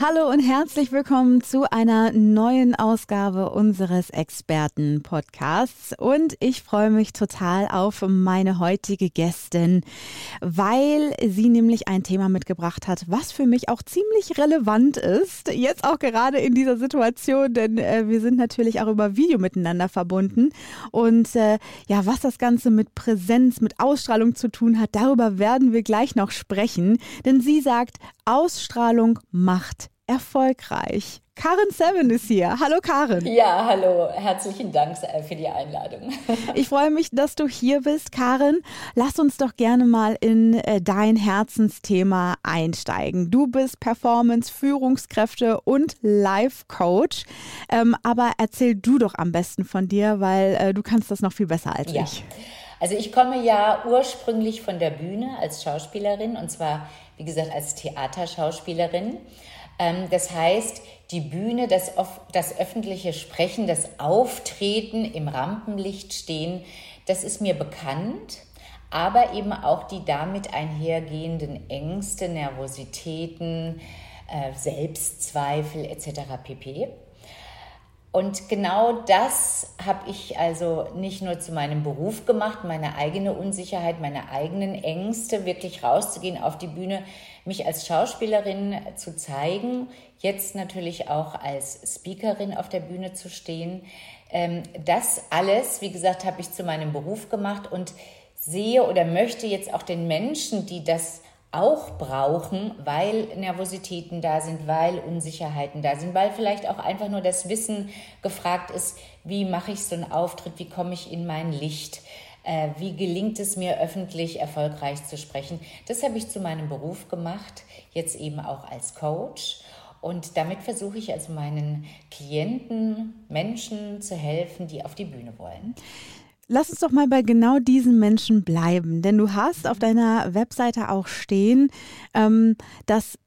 Hallo und herzlich willkommen zu einer neuen Ausgabe unseres Experten-Podcasts. Und ich freue mich total auf meine heutige Gästin, weil sie nämlich ein Thema mitgebracht hat, was für mich auch ziemlich relevant ist. Jetzt auch gerade in dieser Situation, denn äh, wir sind natürlich auch über Video miteinander verbunden. Und äh, ja, was das Ganze mit Präsenz, mit Ausstrahlung zu tun hat, darüber werden wir gleich noch sprechen. Denn sie sagt, Ausstrahlung macht erfolgreich. Karen Seven ist hier. Hallo Karen. Ja, hallo. Herzlichen Dank für die Einladung. Ich freue mich, dass du hier bist, Karen. Lass uns doch gerne mal in äh, dein Herzensthema einsteigen. Du bist Performance, Führungskräfte und Life Coach. Ähm, aber erzähl du doch am besten von dir, weil äh, du kannst das noch viel besser als ja. ich. Also ich komme ja ursprünglich von der Bühne als Schauspielerin und zwar, wie gesagt, als Theaterschauspielerin. Ähm, das heißt, die Bühne, das, das öffentliche Sprechen, das Auftreten im Rampenlicht stehen, das ist mir bekannt, aber eben auch die damit einhergehenden Ängste, Nervositäten, äh, Selbstzweifel etc. pp. Und genau das habe ich also nicht nur zu meinem Beruf gemacht, meine eigene Unsicherheit, meine eigenen Ängste, wirklich rauszugehen auf die Bühne, mich als Schauspielerin zu zeigen, jetzt natürlich auch als Speakerin auf der Bühne zu stehen. Ähm, das alles, wie gesagt, habe ich zu meinem Beruf gemacht und sehe oder möchte jetzt auch den Menschen, die das auch brauchen, weil Nervositäten da sind, weil Unsicherheiten da sind, weil vielleicht auch einfach nur das Wissen gefragt ist, wie mache ich so einen Auftritt, wie komme ich in mein Licht, äh, wie gelingt es mir öffentlich erfolgreich zu sprechen. Das habe ich zu meinem Beruf gemacht, jetzt eben auch als Coach. Und damit versuche ich also meinen Klienten, Menschen zu helfen, die auf die Bühne wollen. Lass uns doch mal bei genau diesen Menschen bleiben, denn du hast auf deiner Webseite auch stehen, ähm, dass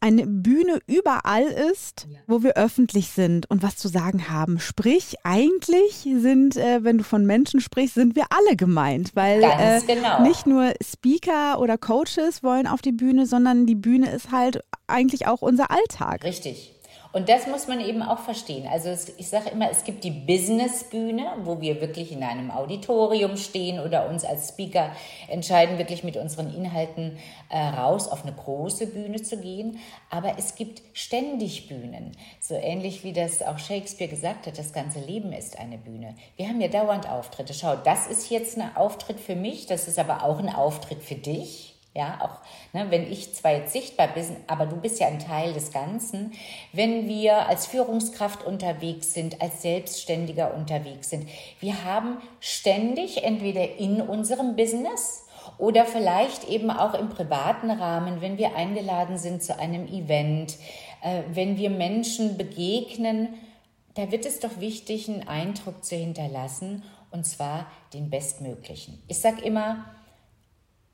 eine Bühne überall ist, ja. wo wir öffentlich sind und was zu sagen haben. Sprich, eigentlich sind, äh, wenn du von Menschen sprichst, sind wir alle gemeint, weil äh, genau. nicht nur Speaker oder Coaches wollen auf die Bühne, sondern die Bühne ist halt eigentlich auch unser Alltag. Richtig. Und das muss man eben auch verstehen. Also es, ich sage immer, es gibt die Businessbühne, wo wir wirklich in einem Auditorium stehen oder uns als Speaker entscheiden, wirklich mit unseren Inhalten äh, raus auf eine große Bühne zu gehen. Aber es gibt ständig Bühnen. So ähnlich wie das auch Shakespeare gesagt hat, das ganze Leben ist eine Bühne. Wir haben ja dauernd Auftritte. Schau, das ist jetzt ein Auftritt für mich, das ist aber auch ein Auftritt für dich. Ja, auch ne, wenn ich zwar jetzt sichtbar bin, aber du bist ja ein Teil des Ganzen. Wenn wir als Führungskraft unterwegs sind, als Selbstständiger unterwegs sind, wir haben ständig entweder in unserem Business oder vielleicht eben auch im privaten Rahmen, wenn wir eingeladen sind zu einem Event, äh, wenn wir Menschen begegnen, da wird es doch wichtig, einen Eindruck zu hinterlassen und zwar den bestmöglichen. Ich sage immer,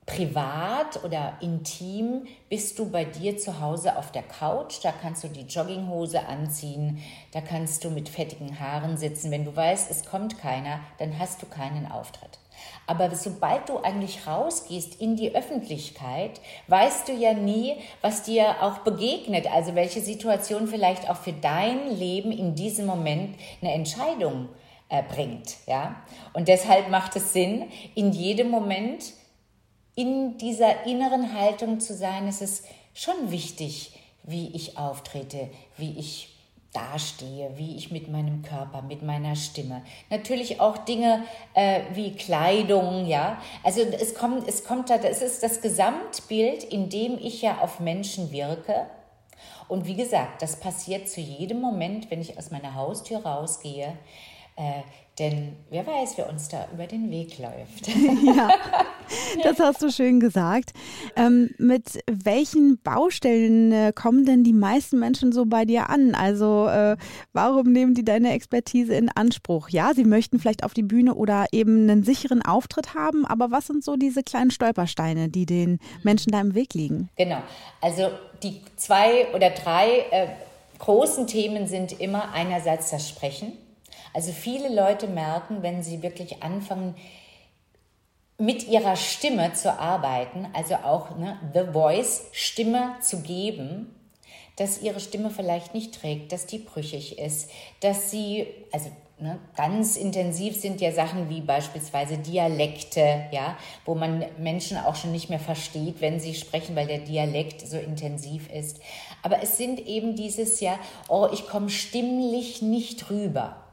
privat oder intim bist du bei dir zu Hause auf der Couch. Da kannst du die Jogginghose anziehen, da kannst du mit fettigen Haaren sitzen. Wenn du weißt, es kommt keiner, dann hast du keinen Auftritt. Aber sobald du eigentlich rausgehst in die Öffentlichkeit, weißt du ja nie, was dir auch begegnet. Also welche Situation vielleicht auch für dein Leben in diesem Moment eine Entscheidung äh, bringt. Ja? Und deshalb macht es Sinn, in jedem Moment in dieser inneren Haltung zu sein, ist es schon wichtig, wie ich auftrete, wie ich dastehe, wie ich mit meinem Körper, mit meiner Stimme. Natürlich auch Dinge äh, wie Kleidung, ja. Also es kommt, es kommt da, das ist das Gesamtbild, in dem ich ja auf Menschen wirke. Und wie gesagt, das passiert zu jedem Moment, wenn ich aus meiner Haustür rausgehe. Äh, denn wer weiß, wer uns da über den Weg läuft. Ja. Das hast du schön gesagt. Ähm, mit welchen Baustellen äh, kommen denn die meisten Menschen so bei dir an? Also äh, warum nehmen die deine Expertise in Anspruch? Ja, sie möchten vielleicht auf die Bühne oder eben einen sicheren Auftritt haben, aber was sind so diese kleinen Stolpersteine, die den Menschen da im Weg liegen? Genau. Also die zwei oder drei äh, großen Themen sind immer einerseits das Sprechen. Also viele Leute merken, wenn sie wirklich anfangen, mit ihrer Stimme zu arbeiten, also auch ne, The Voice, Stimme zu geben, dass ihre Stimme vielleicht nicht trägt, dass die brüchig ist, dass sie, also ne, ganz intensiv sind ja Sachen wie beispielsweise Dialekte, ja, wo man Menschen auch schon nicht mehr versteht, wenn sie sprechen, weil der Dialekt so intensiv ist. Aber es sind eben dieses ja, oh, ich komme stimmlich nicht rüber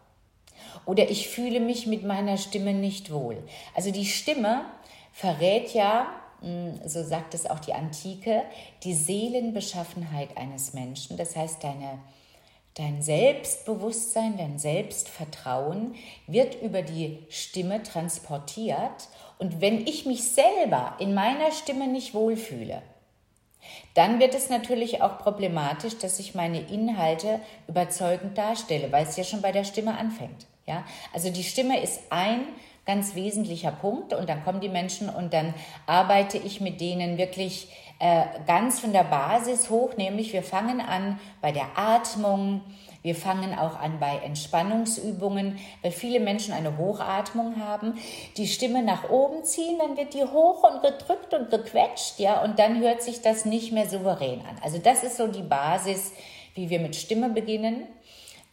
oder ich fühle mich mit meiner Stimme nicht wohl. Also die Stimme verrät ja, hm, so sagt es auch die Antike, die Seelenbeschaffenheit eines Menschen. Das heißt, deine, dein Selbstbewusstsein, dein Selbstvertrauen wird über die Stimme transportiert. Und wenn ich mich selber in meiner Stimme nicht wohlfühle, dann wird es natürlich auch problematisch, dass ich meine Inhalte überzeugend darstelle, weil es ja schon bei der Stimme anfängt. Ja, also die Stimme ist ein ganz wesentlicher Punkt und dann kommen die Menschen und dann arbeite ich mit denen wirklich äh, ganz von der Basis hoch, nämlich wir fangen an bei der Atmung, wir fangen auch an bei Entspannungsübungen, weil viele Menschen eine Hochatmung haben, die Stimme nach oben ziehen, dann wird die hoch und gedrückt und gequetscht, ja, und dann hört sich das nicht mehr souverän an. Also das ist so die Basis, wie wir mit Stimme beginnen.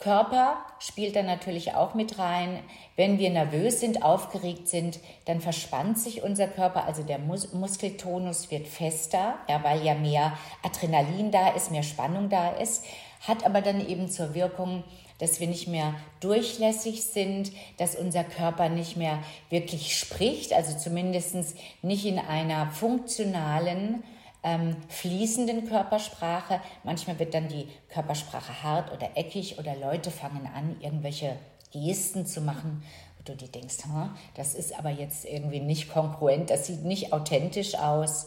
Körper spielt da natürlich auch mit rein. Wenn wir nervös sind, aufgeregt sind, dann verspannt sich unser Körper, also der Mus Muskeltonus wird fester, ja, weil ja mehr Adrenalin da ist, mehr Spannung da ist, hat aber dann eben zur Wirkung, dass wir nicht mehr durchlässig sind, dass unser Körper nicht mehr wirklich spricht, also zumindest nicht in einer funktionalen ähm, fließenden Körpersprache. Manchmal wird dann die Körpersprache hart oder eckig oder Leute fangen an, irgendwelche Gesten zu machen, wo du dir denkst, das ist aber jetzt irgendwie nicht kongruent, das sieht nicht authentisch aus.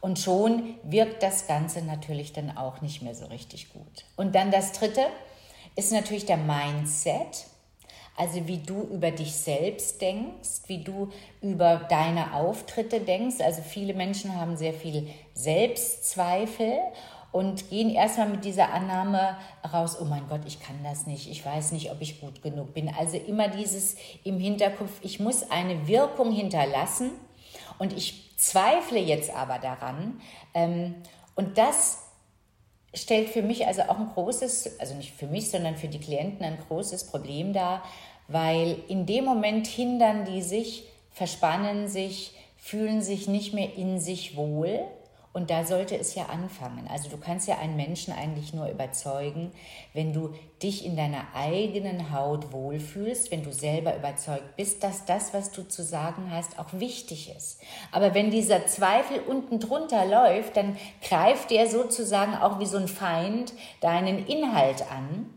Und schon wirkt das Ganze natürlich dann auch nicht mehr so richtig gut. Und dann das Dritte ist natürlich der Mindset. Also wie du über dich selbst denkst, wie du über deine Auftritte denkst. Also viele Menschen haben sehr viel Selbstzweifel und gehen erstmal mit dieser Annahme raus, oh mein Gott, ich kann das nicht, ich weiß nicht, ob ich gut genug bin. Also immer dieses im Hinterkopf, ich muss eine Wirkung hinterlassen und ich zweifle jetzt aber daran. Ähm, und das stellt für mich also auch ein großes, also nicht für mich, sondern für die Klienten ein großes Problem dar, weil in dem Moment hindern die sich, verspannen sich, fühlen sich nicht mehr in sich wohl. Und da sollte es ja anfangen. Also du kannst ja einen Menschen eigentlich nur überzeugen, wenn du dich in deiner eigenen Haut wohlfühlst, wenn du selber überzeugt bist, dass das, was du zu sagen hast, auch wichtig ist. Aber wenn dieser Zweifel unten drunter läuft, dann greift der sozusagen auch wie so ein Feind deinen Inhalt an.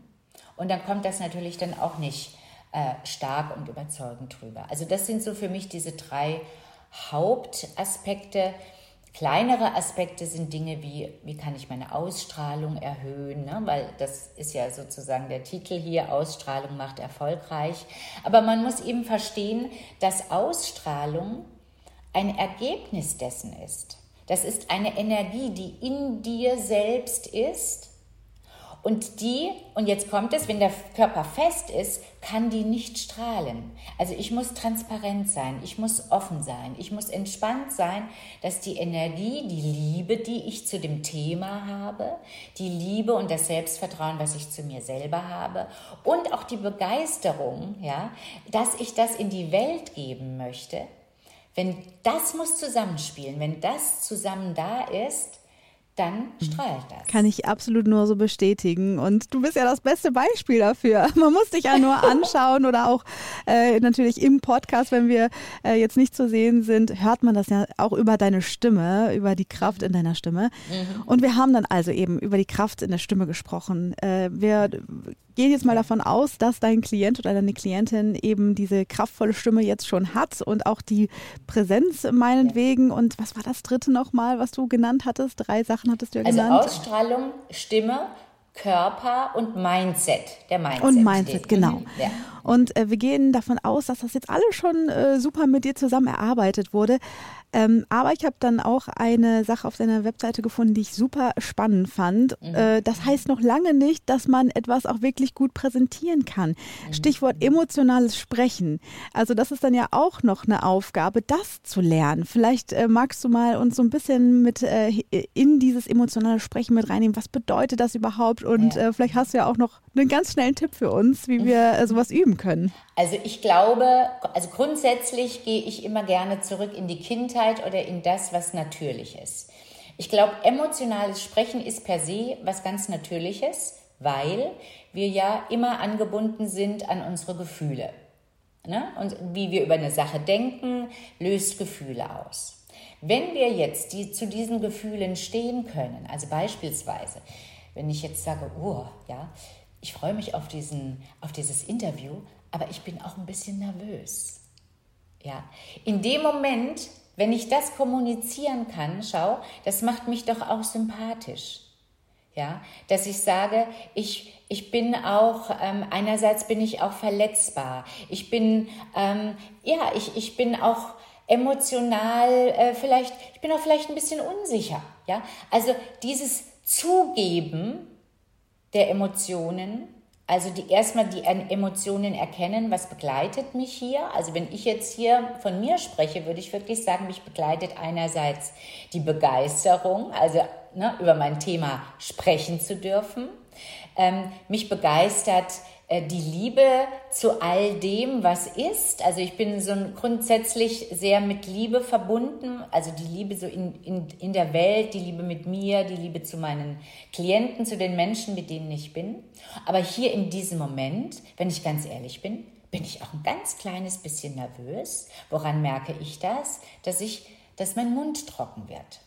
Und dann kommt das natürlich dann auch nicht äh, stark und überzeugend drüber. Also das sind so für mich diese drei Hauptaspekte. Kleinere Aspekte sind Dinge wie, wie kann ich meine Ausstrahlung erhöhen, ne? weil das ist ja sozusagen der Titel hier, Ausstrahlung macht erfolgreich. Aber man muss eben verstehen, dass Ausstrahlung ein Ergebnis dessen ist. Das ist eine Energie, die in dir selbst ist und die, und jetzt kommt es, wenn der Körper fest ist, kann die nicht strahlen. Also ich muss transparent sein, ich muss offen sein, ich muss entspannt sein, dass die Energie, die Liebe, die ich zu dem Thema habe, die Liebe und das Selbstvertrauen, was ich zu mir selber habe und auch die Begeisterung, ja, dass ich das in die Welt geben möchte, wenn das muss zusammenspielen, wenn das zusammen da ist, dann mhm. strahlt das. Kann ich absolut nur so bestätigen. Und du bist ja das beste Beispiel dafür. Man muss dich ja nur anschauen oder auch äh, natürlich im Podcast, wenn wir äh, jetzt nicht zu sehen sind, hört man das ja auch über deine Stimme, über die Kraft in deiner Stimme. Mhm. Und wir haben dann also eben über die Kraft in der Stimme gesprochen. Äh, wir gehe jetzt mal davon aus, dass dein Klient oder deine Klientin eben diese kraftvolle Stimme jetzt schon hat und auch die Präsenz meinetwegen. Ja. Und was war das dritte nochmal, was du genannt hattest? Drei Sachen hattest du ja also genannt. Also Ausstrahlung, Stimme, Körper und Mindset. Der Mindset. Und Mindset, genau. Mhm. Ja. Und äh, wir gehen davon aus, dass das jetzt alles schon äh, super mit dir zusammen erarbeitet wurde. Ähm, aber ich habe dann auch eine Sache auf deiner Webseite gefunden, die ich super spannend fand. Mhm. Äh, das heißt noch lange nicht, dass man etwas auch wirklich gut präsentieren kann. Mhm. Stichwort emotionales Sprechen. Also das ist dann ja auch noch eine Aufgabe, das zu lernen. Vielleicht äh, magst du mal uns so ein bisschen mit äh, in dieses emotionale Sprechen mit reinnehmen. Was bedeutet das überhaupt? Und ja. Äh, vielleicht hast du ja auch noch einen ganz schnellen Tipp für uns, wie wir äh, sowas üben können. Also ich glaube, also grundsätzlich gehe ich immer gerne zurück in die Kindheit oder in das, was natürlich ist. Ich glaube, emotionales Sprechen ist per se was ganz Natürliches, weil wir ja immer angebunden sind an unsere Gefühle. Ne? Und wie wir über eine Sache denken, löst Gefühle aus. Wenn wir jetzt die, zu diesen Gefühlen stehen können, also beispielsweise, wenn ich jetzt sage, oh, ja, ich freue mich auf, diesen, auf dieses Interview, aber ich bin auch ein bisschen nervös. Ja, in dem Moment, wenn ich das kommunizieren kann, schau, das macht mich doch auch sympathisch. Ja, dass ich sage, ich, ich bin auch, ähm, einerseits bin ich auch verletzbar. Ich bin, ähm, ja, ich, ich bin auch emotional, äh, vielleicht, ich bin auch vielleicht ein bisschen unsicher. Ja, also dieses Zugeben der Emotionen also die erstmal die Emotionen erkennen, was begleitet mich hier. Also wenn ich jetzt hier von mir spreche, würde ich wirklich sagen, mich begleitet einerseits die Begeisterung, also ne, über mein Thema sprechen zu dürfen. Ähm, mich begeistert die Liebe zu all dem, was ist. Also ich bin so grundsätzlich sehr mit Liebe verbunden, also die Liebe so in, in, in der Welt, die Liebe mit mir, die Liebe zu meinen Klienten, zu den Menschen, mit denen ich bin. Aber hier in diesem Moment, wenn ich ganz ehrlich bin, bin ich auch ein ganz kleines bisschen nervös. Woran merke ich das? Dass ich, dass mein Mund trocken wird.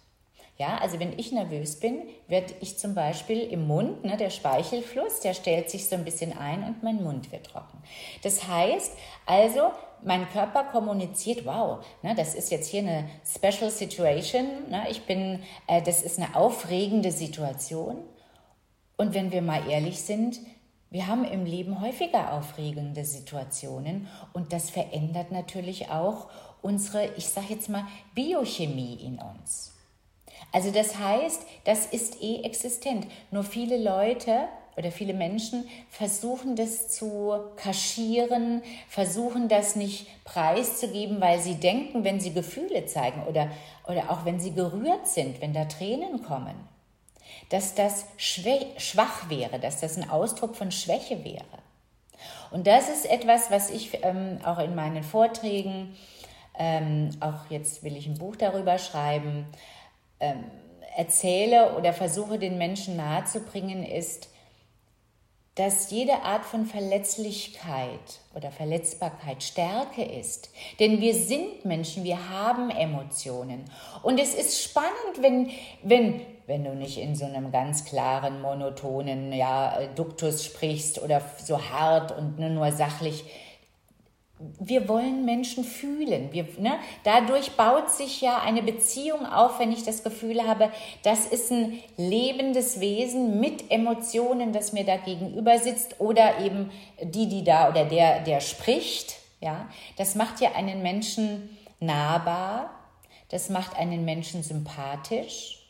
Ja, also wenn ich nervös bin, werde ich zum Beispiel im Mund, ne, der Speichelfluss, der stellt sich so ein bisschen ein und mein Mund wird trocken. Das heißt also, mein Körper kommuniziert, wow, ne, das ist jetzt hier eine Special Situation, ne, ich bin, äh, das ist eine aufregende Situation. Und wenn wir mal ehrlich sind, wir haben im Leben häufiger aufregende Situationen und das verändert natürlich auch unsere, ich sage jetzt mal, Biochemie in uns. Also das heißt, das ist eh existent. Nur viele Leute oder viele Menschen versuchen das zu kaschieren, versuchen das nicht preiszugeben, weil sie denken, wenn sie Gefühle zeigen oder, oder auch wenn sie gerührt sind, wenn da Tränen kommen, dass das schwach wäre, dass das ein Ausdruck von Schwäche wäre. Und das ist etwas, was ich ähm, auch in meinen Vorträgen, ähm, auch jetzt will ich ein Buch darüber schreiben, ähm, erzähle oder versuche den Menschen nahezubringen, ist, dass jede Art von Verletzlichkeit oder Verletzbarkeit Stärke ist. Denn wir sind Menschen, wir haben Emotionen. Und es ist spannend, wenn, wenn, wenn du nicht in so einem ganz klaren, monotonen ja, Duktus sprichst oder so hart und nur sachlich wir wollen Menschen fühlen. Wir, ne? Dadurch baut sich ja eine Beziehung auf, wenn ich das Gefühl habe, das ist ein lebendes Wesen mit Emotionen, das mir da gegenüber sitzt oder eben die, die da oder der, der spricht. Ja, das macht ja einen Menschen nahbar. Das macht einen Menschen sympathisch.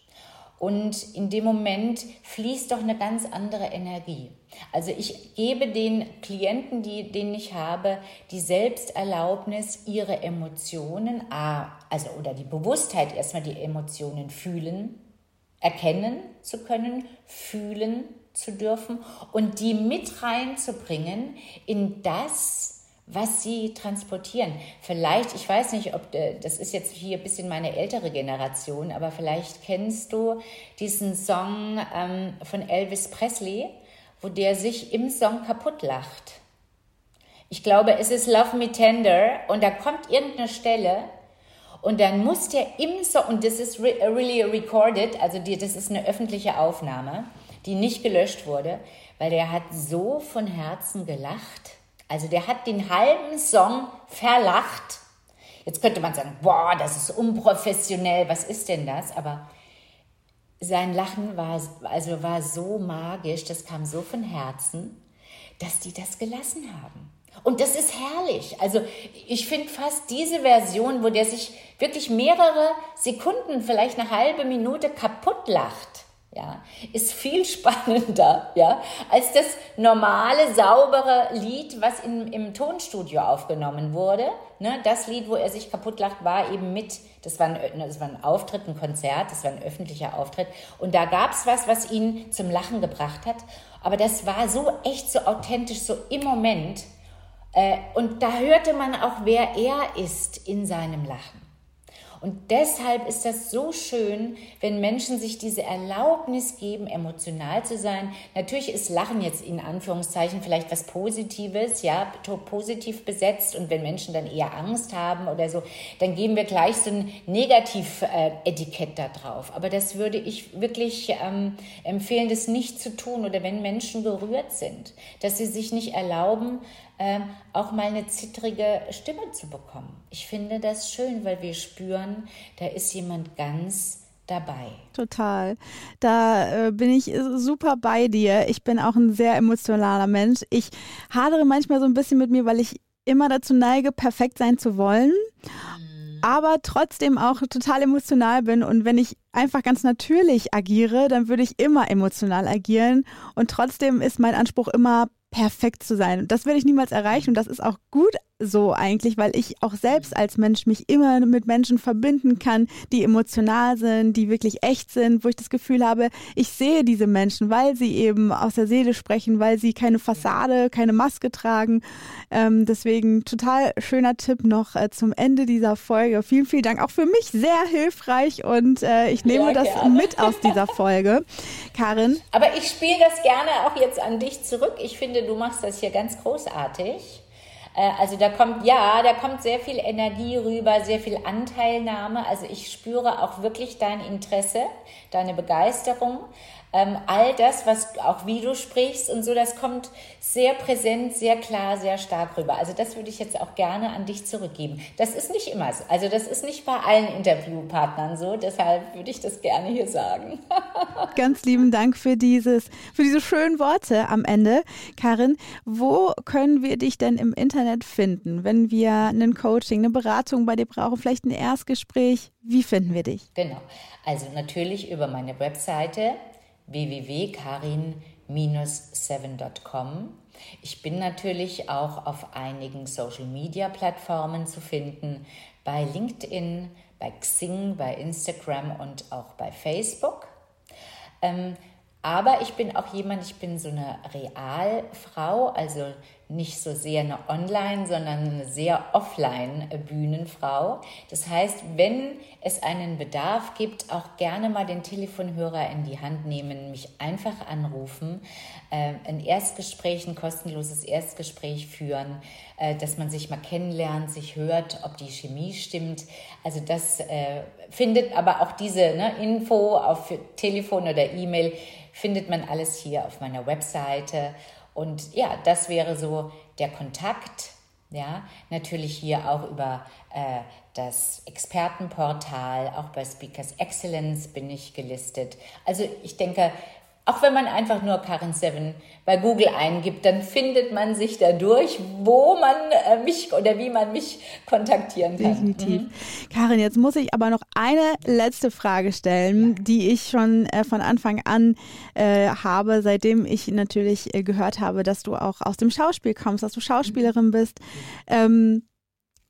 Und in dem Moment fließt doch eine ganz andere Energie. Also ich gebe den Klienten, die, denen ich habe, die Selbsterlaubnis, ihre Emotionen, also oder die Bewusstheit, erstmal die Emotionen fühlen, erkennen zu können, fühlen zu dürfen und die mit reinzubringen in das, was sie transportieren. Vielleicht, ich weiß nicht, ob äh, das ist jetzt hier ein bisschen meine ältere Generation, aber vielleicht kennst du diesen Song ähm, von Elvis Presley, wo der sich im Song kaputt lacht. Ich glaube, es ist Love Me Tender und da kommt irgendeine Stelle und dann muss der im Song, und das ist really recorded, also die, das ist eine öffentliche Aufnahme, die nicht gelöscht wurde, weil der hat so von Herzen gelacht. Also der hat den halben Song verlacht. Jetzt könnte man sagen, boah, das ist unprofessionell, was ist denn das? Aber sein Lachen war, also war so magisch, das kam so von Herzen, dass die das gelassen haben. Und das ist herrlich. Also ich finde fast diese Version, wo der sich wirklich mehrere Sekunden, vielleicht eine halbe Minute kaputt lacht, ja, ist viel spannender, ja, als das normale, saubere Lied, was in, im Tonstudio aufgenommen wurde. Ne, das Lied, wo er sich kaputt lacht, war eben mit, das war, ein, das war ein Auftritt, ein Konzert, das war ein öffentlicher Auftritt. Und da gab es was, was ihn zum Lachen gebracht hat. Aber das war so echt, so authentisch, so im Moment. Äh, und da hörte man auch, wer er ist in seinem Lachen. Und deshalb ist das so schön, wenn Menschen sich diese Erlaubnis geben, emotional zu sein. Natürlich ist Lachen jetzt in Anführungszeichen vielleicht was Positives, ja, positiv besetzt. Und wenn Menschen dann eher Angst haben oder so, dann geben wir gleich so ein Negativ-Etikett da drauf. Aber das würde ich wirklich ähm, empfehlen, das nicht zu tun. Oder wenn Menschen gerührt sind, dass sie sich nicht erlauben, ähm, auch mal eine zittrige Stimme zu bekommen. Ich finde das schön, weil wir spüren, da ist jemand ganz dabei. Total. Da äh, bin ich super bei dir. Ich bin auch ein sehr emotionaler Mensch. Ich hadere manchmal so ein bisschen mit mir, weil ich immer dazu neige, perfekt sein zu wollen. Mhm. Aber trotzdem auch total emotional bin. Und wenn ich einfach ganz natürlich agiere, dann würde ich immer emotional agieren. Und trotzdem ist mein Anspruch immer perfekt zu sein. Das werde ich niemals erreichen und das ist auch gut so eigentlich, weil ich auch selbst als Mensch mich immer mit Menschen verbinden kann, die emotional sind, die wirklich echt sind, wo ich das Gefühl habe, ich sehe diese Menschen, weil sie eben aus der Seele sprechen, weil sie keine Fassade, keine Maske tragen. Ähm, deswegen total schöner Tipp noch äh, zum Ende dieser Folge. Vielen, vielen Dank. Auch für mich sehr hilfreich und äh, ich nehme ja, das mit aus dieser Folge. Karin. Aber ich spiele das gerne auch jetzt an dich zurück. Ich finde, du machst das hier ganz großartig. Äh, also da kommt, ja, da kommt sehr viel Energie rüber, sehr viel Anteilnahme. Also ich spüre auch wirklich dein Interesse, deine Begeisterung. Ähm, all das, was auch wie du sprichst und so, das kommt sehr präsent, sehr klar, sehr stark rüber. Also das würde ich jetzt auch gerne an dich zurückgeben. Das ist nicht immer so. Also das ist nicht bei allen Interviewpartnern so. Deshalb würde ich das gerne hier sagen. Ganz lieben Dank für dieses, für diese schönen Worte am Ende. Karin, wo können wir dich denn im Internet finden, wenn wir ein Coaching, eine Beratung bei dir brauchen, vielleicht ein Erstgespräch? Wie finden wir dich? Genau. Also natürlich über meine Webseite www.karin-7.com. Ich bin natürlich auch auf einigen Social-Media-Plattformen zu finden, bei LinkedIn, bei Xing, bei Instagram und auch bei Facebook. Ähm, aber ich bin auch jemand, ich bin so eine Realfrau, also nicht so sehr eine Online, sondern eine sehr Offline-Bühnenfrau. Das heißt, wenn es einen Bedarf gibt, auch gerne mal den Telefonhörer in die Hand nehmen, mich einfach anrufen, äh, ein Erstgespräch, ein kostenloses Erstgespräch führen, äh, dass man sich mal kennenlernt, sich hört, ob die Chemie stimmt. Also das äh, findet aber auch diese ne, Info auf Telefon oder E-Mail findet man alles hier auf meiner Webseite. Und ja, das wäre so der Kontakt. Ja, natürlich hier auch über äh, das Expertenportal, auch bei Speakers Excellence bin ich gelistet. Also ich denke, auch wenn man einfach nur Karin Seven bei Google eingibt, dann findet man sich dadurch, wo man äh, mich oder wie man mich kontaktieren kann. Definitiv. Mhm. Karin, jetzt muss ich aber noch eine letzte Frage stellen, ja. die ich schon äh, von Anfang an äh, habe, seitdem ich natürlich äh, gehört habe, dass du auch aus dem Schauspiel kommst, dass du Schauspielerin bist. Ähm,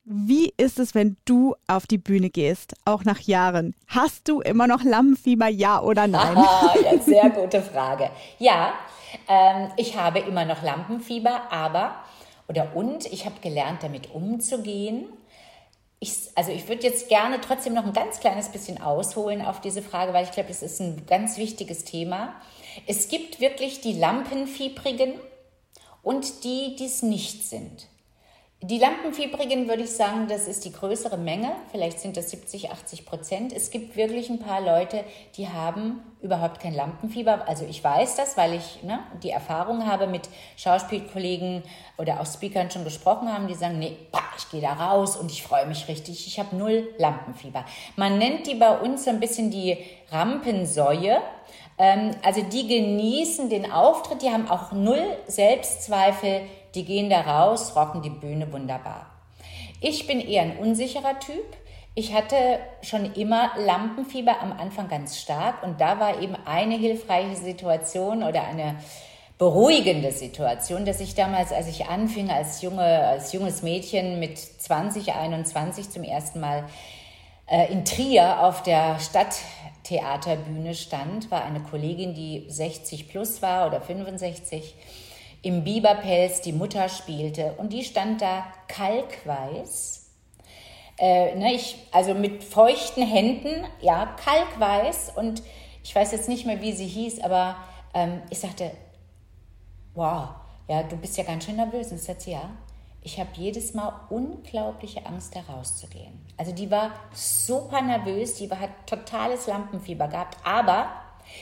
wie ist es, wenn du auf die Bühne gehst, auch nach Jahren? Hast du immer noch Lampenfieber, ja oder nein? Aha, ja, sehr gute Frage. Ja, ähm, ich habe immer noch Lampenfieber, aber oder und ich habe gelernt, damit umzugehen. Ich, also ich würde jetzt gerne trotzdem noch ein ganz kleines bisschen ausholen auf diese Frage, weil ich glaube, es ist ein ganz wichtiges Thema. Es gibt wirklich die Lampenfiebrigen und die, die es nicht sind. Die Lampenfiebrigen würde ich sagen, das ist die größere Menge. Vielleicht sind das 70, 80 Prozent. Es gibt wirklich ein paar Leute, die haben überhaupt kein Lampenfieber. Also ich weiß das, weil ich ne, die Erfahrung habe mit Schauspielkollegen oder auch Speakern schon gesprochen haben, die sagen, nee, bah, ich gehe da raus und ich freue mich richtig. Ich habe null Lampenfieber. Man nennt die bei uns so ein bisschen die Rampensäue. Ähm, also die genießen den Auftritt, die haben auch null Selbstzweifel die gehen da raus, rocken die Bühne wunderbar. Ich bin eher ein unsicherer Typ. Ich hatte schon immer Lampenfieber am Anfang ganz stark und da war eben eine hilfreiche Situation oder eine beruhigende Situation, dass ich damals, als ich anfing als junge, als junges Mädchen mit 20, 21 zum ersten Mal äh, in Trier auf der Stadttheaterbühne stand, war eine Kollegin, die 60 plus war oder 65 im Biberpelz die Mutter spielte und die stand da kalkweiß. Äh, ne, ich, also mit feuchten Händen, ja, kalkweiß und ich weiß jetzt nicht mehr, wie sie hieß, aber ähm, ich sagte, wow, ja, du bist ja ganz schön nervös. Und sagt sie, ja, ich habe jedes Mal unglaubliche Angst, da rauszugehen. Also die war super nervös, die hat totales Lampenfieber gehabt, aber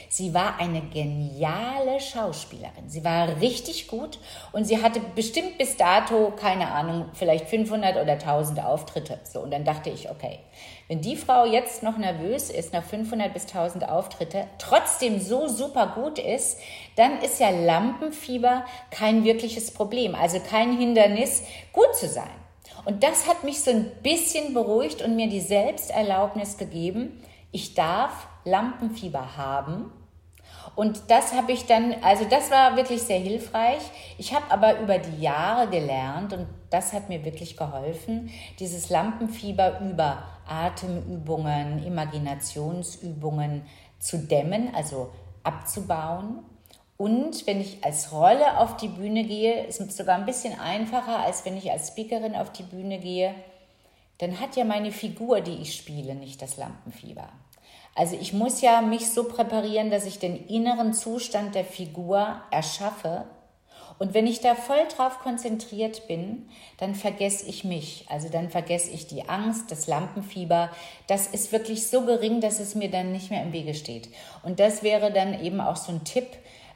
Sie war eine geniale Schauspielerin. Sie war richtig gut und sie hatte bestimmt bis dato, keine Ahnung, vielleicht 500 oder 1000 Auftritte. So, und dann dachte ich, okay, wenn die Frau jetzt noch nervös ist nach 500 bis 1000 Auftritte, trotzdem so super gut ist, dann ist ja Lampenfieber kein wirkliches Problem, also kein Hindernis, gut zu sein. Und das hat mich so ein bisschen beruhigt und mir die Selbsterlaubnis gegeben, ich darf Lampenfieber haben. Und das habe ich dann, also das war wirklich sehr hilfreich. Ich habe aber über die Jahre gelernt und das hat mir wirklich geholfen, dieses Lampenfieber über Atemübungen, Imaginationsübungen zu dämmen, also abzubauen. Und wenn ich als Rolle auf die Bühne gehe, ist es sogar ein bisschen einfacher, als wenn ich als Speakerin auf die Bühne gehe, dann hat ja meine Figur, die ich spiele, nicht das Lampenfieber. Also ich muss ja mich so präparieren, dass ich den inneren Zustand der Figur erschaffe. Und wenn ich da voll drauf konzentriert bin, dann vergesse ich mich. Also dann vergesse ich die Angst, das Lampenfieber. Das ist wirklich so gering, dass es mir dann nicht mehr im Wege steht. Und das wäre dann eben auch so ein Tipp,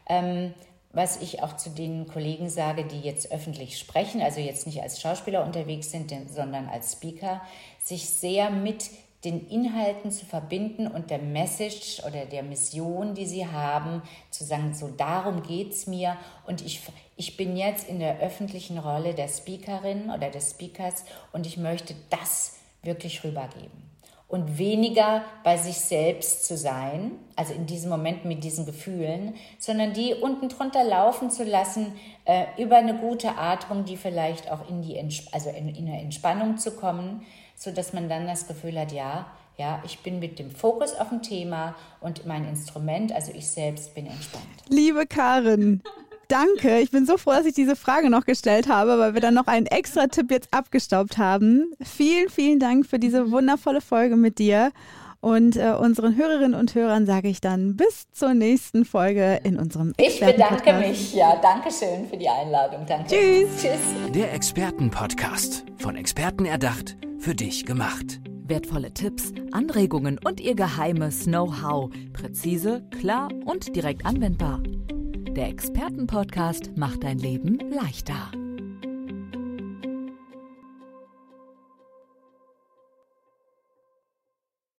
ähm, was ich auch zu den Kollegen sage, die jetzt öffentlich sprechen, also jetzt nicht als Schauspieler unterwegs sind, sondern als Speaker, sich sehr mit den Inhalten zu verbinden und der Message oder der Mission, die sie haben, zu sagen, so darum geht es mir und ich, ich bin jetzt in der öffentlichen Rolle der Speakerin oder des Speakers und ich möchte das wirklich rübergeben. Und weniger bei sich selbst zu sein, also in diesem Moment mit diesen Gefühlen, sondern die unten drunter laufen zu lassen, äh, über eine gute Atmung, die vielleicht auch in die, Entsp also in, in eine Entspannung zu kommen, so dass man dann das Gefühl hat, ja, ja, ich bin mit dem Fokus auf ein Thema und mein Instrument, also ich selbst bin entspannt. Liebe Karin, danke. Ich bin so froh, dass ich diese Frage noch gestellt habe, weil wir dann noch einen extra Tipp jetzt abgestaubt haben. Vielen, vielen Dank für diese wundervolle Folge mit dir. Und äh, unseren Hörerinnen und Hörern sage ich dann bis zur nächsten Folge in unserem Ich bedanke mich. Ja, danke schön für die Einladung. Danke. Tschüss. Tschüss. Der Expertenpodcast. Von Experten erdacht, für dich gemacht. Wertvolle Tipps, Anregungen und ihr geheimes Know-how. Präzise, klar und direkt anwendbar. Der Expertenpodcast macht dein Leben leichter.